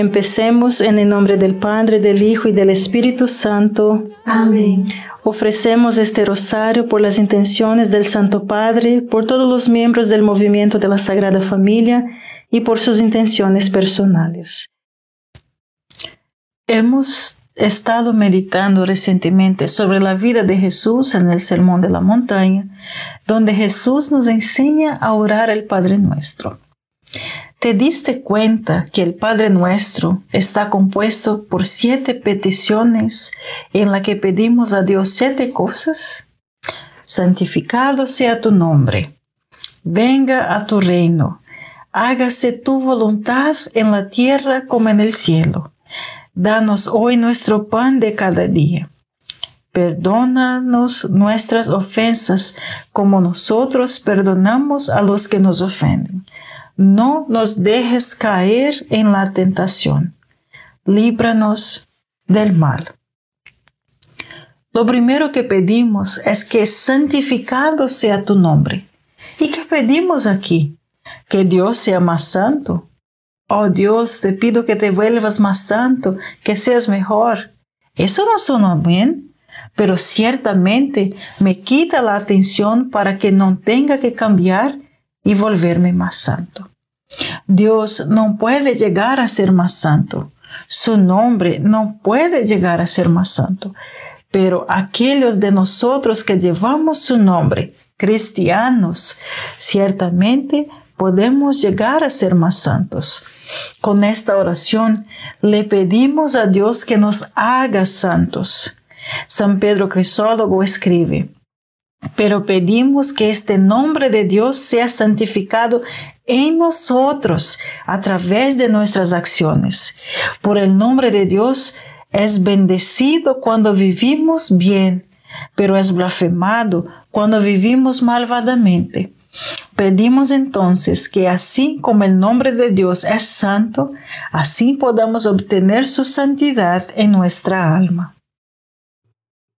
Empecemos en el nombre del Padre, del Hijo y del Espíritu Santo. Amén. Ofrecemos este rosario por las intenciones del Santo Padre, por todos los miembros del movimiento de la Sagrada Familia y por sus intenciones personales. Hemos estado meditando recientemente sobre la vida de Jesús en el Sermón de la Montaña, donde Jesús nos enseña a orar el Padre Nuestro. ¿Te diste cuenta que el Padre Nuestro está compuesto por siete peticiones en la que pedimos a Dios siete cosas? Santificado sea tu nombre. Venga a tu reino. Hágase tu voluntad en la tierra como en el cielo. Danos hoy nuestro pan de cada día. Perdónanos nuestras ofensas como nosotros perdonamos a los que nos ofenden no nos dejes caer en la tentación. Líbranos del mal. Lo primero que pedimos es que santificado sea tu nombre. ¿Y qué pedimos aquí? Que Dios sea más santo. Oh Dios, te pido que te vuelvas más santo, que seas mejor. Eso no suena bien, pero ciertamente me quita la atención para que no tenga que cambiar y volverme más santo. Dios no puede llegar a ser más santo. Su nombre no puede llegar a ser más santo. Pero aquellos de nosotros que llevamos su nombre, cristianos, ciertamente podemos llegar a ser más santos. Con esta oración le pedimos a Dios que nos haga santos. San Pedro Crisólogo escribe, pero pedimos que este nombre de Dios sea santificado en nosotros a través de nuestras acciones. Por el nombre de Dios es bendecido cuando vivimos bien, pero es blasfemado cuando vivimos malvadamente. Pedimos entonces que así como el nombre de Dios es santo, así podamos obtener su santidad en nuestra alma.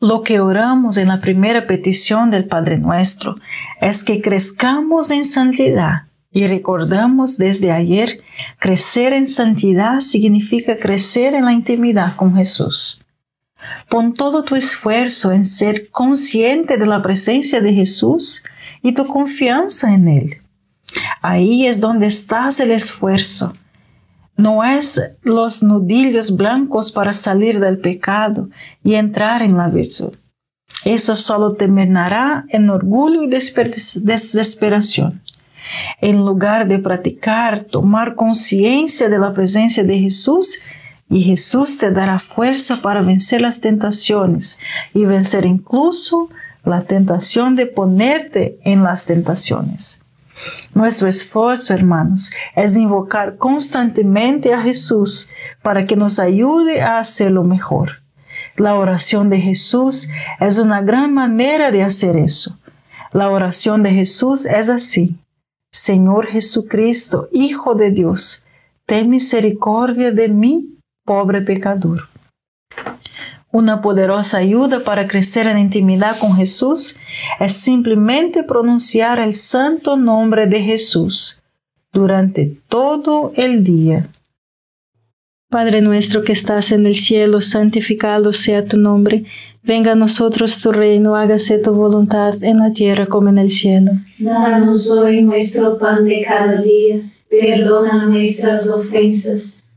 Lo que oramos en la primera petición del Padre Nuestro es que crezcamos en santidad y recordamos desde ayer, crecer en santidad significa crecer en la intimidad con Jesús. Pon todo tu esfuerzo en ser consciente de la presencia de Jesús y tu confianza en Él. Ahí es donde estás el esfuerzo no es los nudillos blancos para salir del pecado y entrar en la virtud. Eso solo terminará en orgullo y desesperación. En lugar de practicar, tomar conciencia de la presencia de Jesús, y Jesús te dará fuerza para vencer las tentaciones y vencer incluso la tentación de ponerte en las tentaciones. Nuestro esfuerzo, hermanos, es invocar constantemente a Jesús para que nos ayude a hacerlo mejor. La oración de Jesús es una gran manera de hacer eso. La oración de Jesús es así. Señor Jesucristo, Hijo de Dios, ten misericordia de mí, pobre pecador. Una poderosa ayuda para crecer en intimidad con Jesús es simplemente pronunciar el santo nombre de Jesús durante todo el día. Padre nuestro que estás en el cielo, santificado sea tu nombre. Venga a nosotros tu reino, hágase tu voluntad en la tierra como en el cielo. Danos hoy nuestro pan de cada día. Perdona nuestras ofensas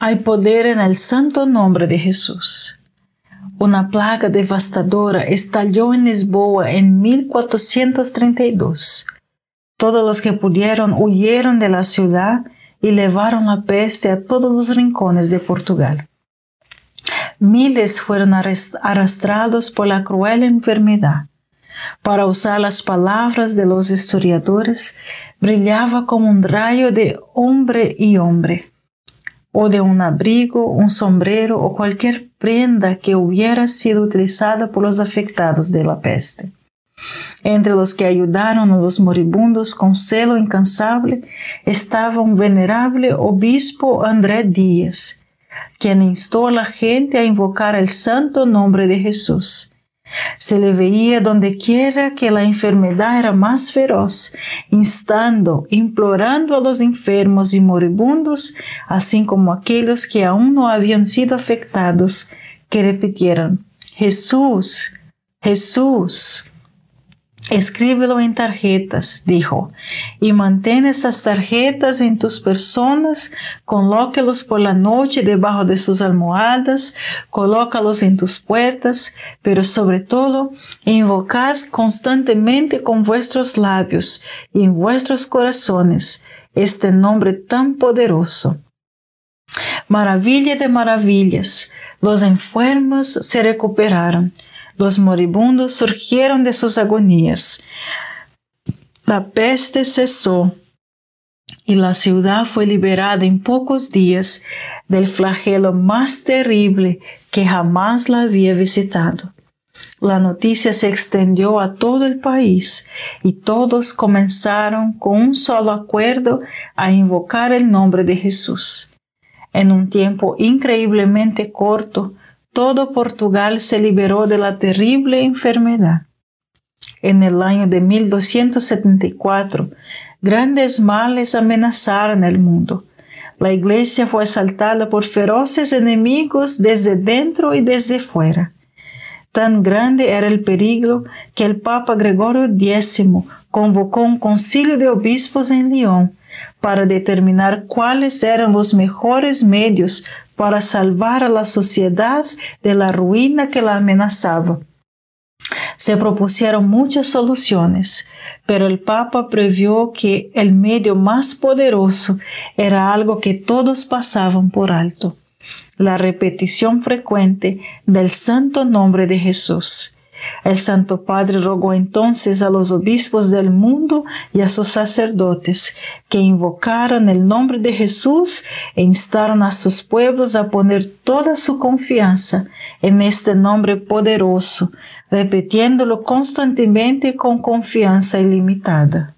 Hay poder en el santo nombre de Jesús. Una plaga devastadora estalló en Lisboa en 1432. Todos los que pudieron huyeron de la ciudad y llevaron la peste a todos los rincones de Portugal. Miles fueron arrastrados por la cruel enfermedad. Para usar las palabras de los historiadores, brillaba como un rayo de hombre y hombre o de un abrigo, un sombrero o cualquier prenda que hubiera sido utilizada por los afectados de la peste. Entre los que ayudaron a los moribundos con celo incansable estaba un venerable obispo André Díaz, quien instó a la gente a invocar el santo nombre de Jesús se le veía donde quiera que la enfermedad era más feroz, instando, implorando a los enfermos y moribundos, así como aquellos que aún no habían sido afectados, que repitieran, Jesús, Jesús. Escríbelo en tarjetas, dijo, y mantén estas tarjetas en tus personas, colócalos por la noche debajo de sus almohadas, colócalos en tus puertas, pero sobre todo, invocad constantemente con vuestros labios y en vuestros corazones este nombre tan poderoso. Maravilla de maravillas, los enfermos se recuperaron los moribundos surgieron de sus agonías. La peste cesó y la ciudad fue liberada en pocos días del flagelo más terrible que jamás la había visitado. La noticia se extendió a todo el país y todos comenzaron con un solo acuerdo a invocar el nombre de Jesús. En un tiempo increíblemente corto, todo Portugal se liberó de la terrible enfermedad. En el año de 1274, grandes males amenazaron el mundo. La iglesia fue asaltada por feroces enemigos desde dentro y desde fuera. Tan grande era el peligro que el Papa Gregorio X convocó un concilio de obispos en Lyon para determinar cuáles eran los mejores medios para salvar a la sociedad de la ruina que la amenazaba. Se propusieron muchas soluciones, pero el Papa previó que el medio más poderoso era algo que todos pasaban por alto, la repetición frecuente del santo nombre de Jesús. El Santo Padre rogó entonces a los obispos del mundo y a sus sacerdotes que invocaran el nombre de Jesús e instaron a sus pueblos a poner toda su confianza en este nombre poderoso, repitiéndolo constantemente con confianza ilimitada.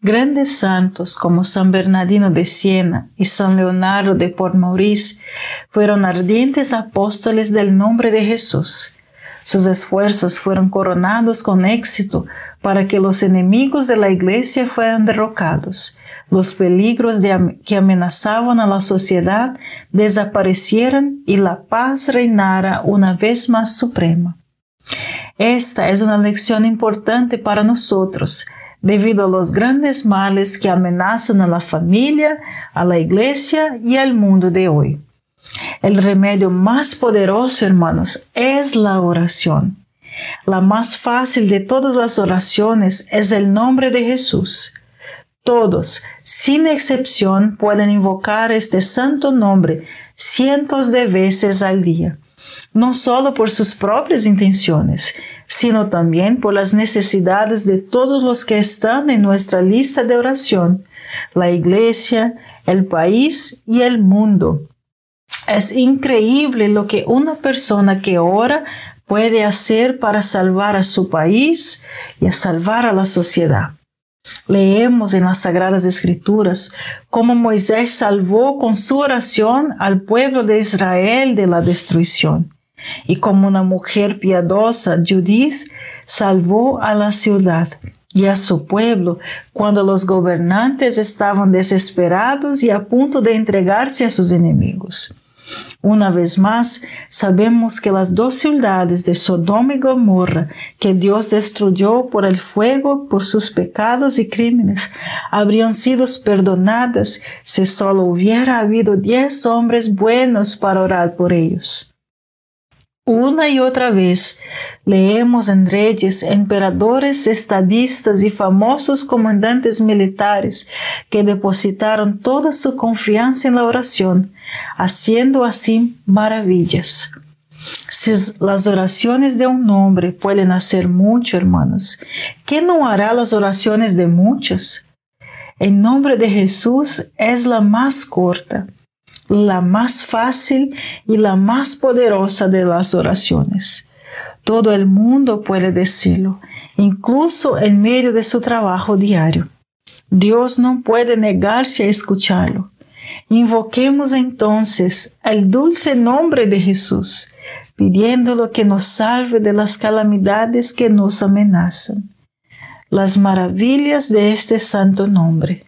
Grandes santos como San Bernardino de Siena y San Leonardo de Port Maurice fueron ardientes apóstoles del nombre de Jesús. Sus esfuerzos fueron coronados con éxito para que los enemigos de la Iglesia fueran derrocados, los peligros que amenazaban a la sociedad desaparecieran y la paz reinara una vez más suprema. Esta es una lección importante para nosotros, debido a los grandes males que amenazan a la familia, a la iglesia y al mundo de hoy. El remedio más poderoso, hermanos, es la oración. La más fácil de todas las oraciones es el nombre de Jesús. Todos, sin excepción, pueden invocar este santo nombre cientos de veces al día, no solo por sus propias intenciones, sino también por las necesidades de todos los que están en nuestra lista de oración, la iglesia, el país y el mundo. Es increíble lo que una persona que ora puede hacer para salvar a su país y a salvar a la sociedad. Leemos en las Sagradas Escrituras cómo Moisés salvó con su oración al pueblo de Israel de la destrucción y como una mujer piadosa, Judith salvó a la ciudad y a su pueblo cuando los gobernantes estaban desesperados y a punto de entregarse a sus enemigos. Una vez más, sabemos que las dos ciudades de Sodoma y Gomorra, que Dios destruyó por el fuego por sus pecados y crímenes, habrían sido perdonadas si solo hubiera habido diez hombres buenos para orar por ellos. Una y otra vez leemos en emperadores, estadistas y famosos comandantes militares que depositaron toda su confianza en la oración, haciendo así maravillas. Si las oraciones de un hombre pueden hacer mucho, hermanos, ¿qué no hará las oraciones de muchos? El nombre de Jesús es la más corta la más fácil y la más poderosa de las oraciones. Todo el mundo puede decirlo, incluso en medio de su trabajo diario. Dios no puede negarse a escucharlo. Invoquemos entonces el dulce nombre de Jesús, pidiéndolo que nos salve de las calamidades que nos amenazan. Las maravillas de este santo nombre.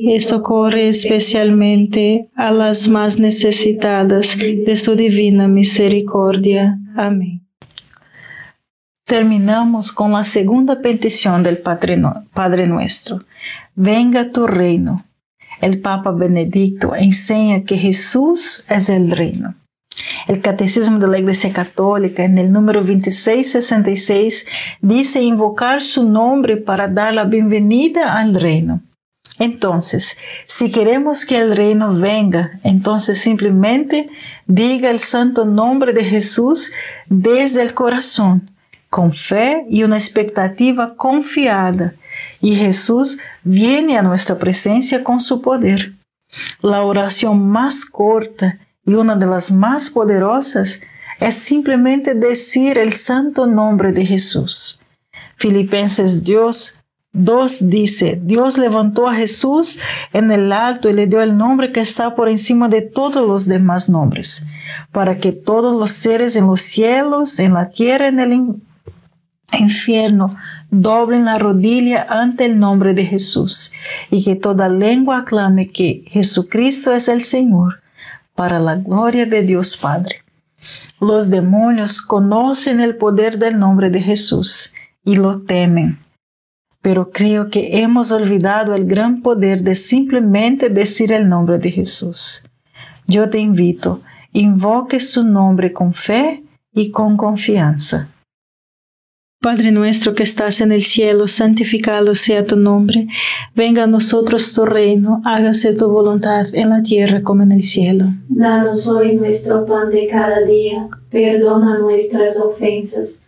y socorre especialmente a las más necesitadas de su divina misericordia. Amén. Terminamos con la segunda petición del Padre Nuestro. Venga tu reino. El Papa Benedicto enseña que Jesús es el reino. El Catecismo de la Iglesia Católica, en el número 2666, dice invocar su nombre para dar la bienvenida al reino. Entonces, si queremos que el reino venga, entonces simplemente diga el santo nombre de Jesús desde el corazón con fe y una expectativa confiada, y Jesús viene a nuestra presencia con su poder. La oración más corta y una de las más poderosas es simplemente decir el santo nombre de Jesús. Filipenses Dios 2 dice, Dios levantó a Jesús en el alto y le dio el nombre que está por encima de todos los demás nombres, para que todos los seres en los cielos, en la tierra, en el infierno doblen la rodilla ante el nombre de Jesús y que toda lengua aclame que Jesucristo es el Señor para la gloria de Dios Padre. Los demonios conocen el poder del nombre de Jesús y lo temen, pero creo que hemos olvidado el gran poder de simplemente decir el nombre de Jesús. Yo te invito, invoque su nombre con fe y con confianza. Padre nuestro que estás en el cielo, santificado sea tu nombre. Venga a nosotros tu reino, hágase tu voluntad en la tierra como en el cielo. Danos hoy nuestro pan de cada día, perdona nuestras ofensas,